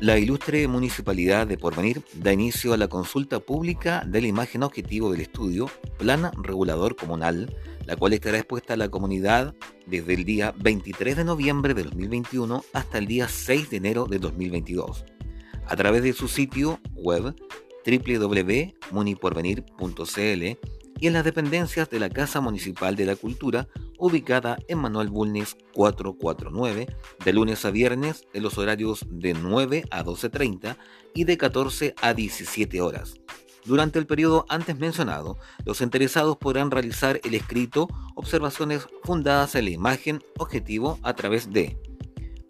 La ilustre Municipalidad de Porvenir da inicio a la consulta pública de la imagen objetivo del estudio Plan Regulador Comunal, la cual estará expuesta a la comunidad desde el día 23 de noviembre de 2021 hasta el día 6 de enero de 2022, a través de su sitio web www.muniporvenir.cl y en las dependencias de la Casa Municipal de la Cultura, ubicada en Manuel Bulnes 449, de lunes a viernes en los horarios de 9 a 12.30 y de 14 a 17 horas. Durante el periodo antes mencionado, los interesados podrán realizar el escrito observaciones fundadas en la imagen objetivo a través de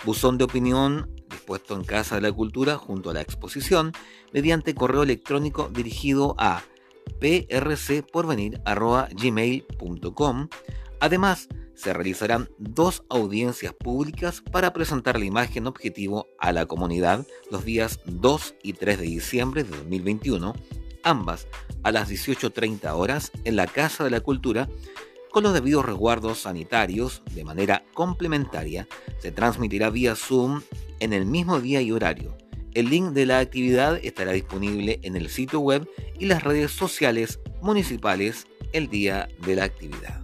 buzón de opinión dispuesto en Casa de la Cultura junto a la exposición mediante correo electrónico dirigido a prcporvenir.gmail.com. Además, se realizarán dos audiencias públicas para presentar la imagen objetivo a la comunidad los días 2 y 3 de diciembre de 2021, ambas a las 18.30 horas en la Casa de la Cultura, con los debidos resguardos sanitarios de manera complementaria, se transmitirá vía Zoom en el mismo día y horario. El link de la actividad estará disponible en el sitio web y las redes sociales municipales el día de la actividad.